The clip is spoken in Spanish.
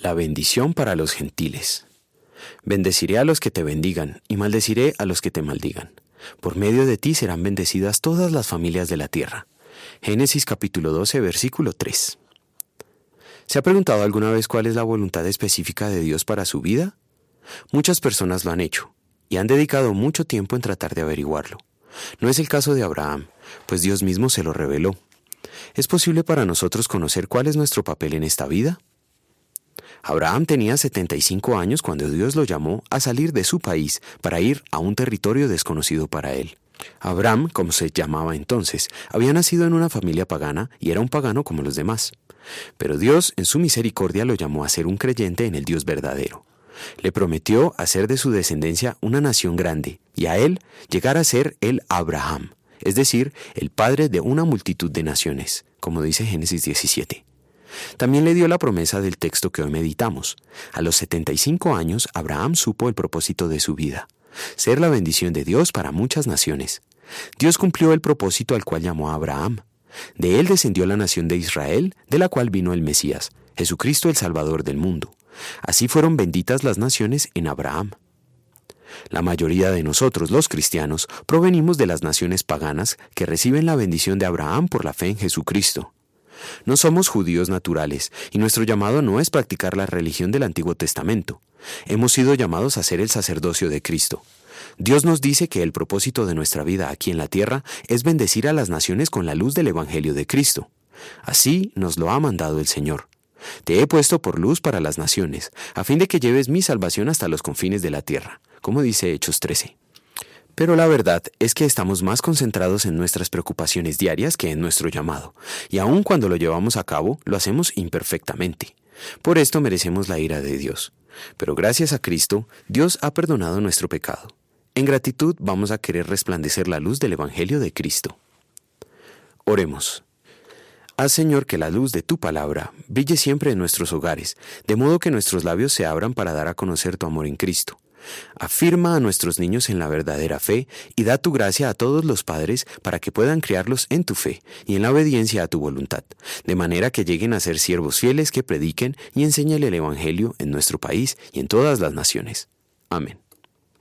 La bendición para los gentiles. Bendeciré a los que te bendigan y maldeciré a los que te maldigan. Por medio de ti serán bendecidas todas las familias de la tierra. Génesis capítulo 12, versículo 3. ¿Se ha preguntado alguna vez cuál es la voluntad específica de Dios para su vida? Muchas personas lo han hecho y han dedicado mucho tiempo en tratar de averiguarlo. No es el caso de Abraham, pues Dios mismo se lo reveló. ¿Es posible para nosotros conocer cuál es nuestro papel en esta vida? Abraham tenía 75 años cuando Dios lo llamó a salir de su país para ir a un territorio desconocido para él. Abraham, como se llamaba entonces, había nacido en una familia pagana y era un pagano como los demás. Pero Dios, en su misericordia, lo llamó a ser un creyente en el Dios verdadero. Le prometió hacer de su descendencia una nación grande y a él llegar a ser el Abraham, es decir, el padre de una multitud de naciones, como dice Génesis 17. También le dio la promesa del texto que hoy meditamos. A los 75 años, Abraham supo el propósito de su vida, ser la bendición de Dios para muchas naciones. Dios cumplió el propósito al cual llamó a Abraham. De él descendió la nación de Israel, de la cual vino el Mesías, Jesucristo el Salvador del mundo. Así fueron benditas las naciones en Abraham. La mayoría de nosotros, los cristianos, provenimos de las naciones paganas que reciben la bendición de Abraham por la fe en Jesucristo. No somos judíos naturales, y nuestro llamado no es practicar la religión del Antiguo Testamento. Hemos sido llamados a ser el sacerdocio de Cristo. Dios nos dice que el propósito de nuestra vida aquí en la tierra es bendecir a las naciones con la luz del Evangelio de Cristo. Así nos lo ha mandado el Señor. Te he puesto por luz para las naciones, a fin de que lleves mi salvación hasta los confines de la tierra, como dice Hechos 13. Pero la verdad es que estamos más concentrados en nuestras preocupaciones diarias que en nuestro llamado, y aun cuando lo llevamos a cabo, lo hacemos imperfectamente. Por esto merecemos la ira de Dios. Pero gracias a Cristo, Dios ha perdonado nuestro pecado. En gratitud vamos a querer resplandecer la luz del Evangelio de Cristo. Oremos. Haz, Señor, que la luz de tu palabra brille siempre en nuestros hogares, de modo que nuestros labios se abran para dar a conocer tu amor en Cristo. Afirma a nuestros niños en la verdadera fe y da tu gracia a todos los padres para que puedan criarlos en tu fe y en la obediencia a tu voluntad, de manera que lleguen a ser siervos fieles que prediquen y enseñen el Evangelio en nuestro país y en todas las naciones. Amén.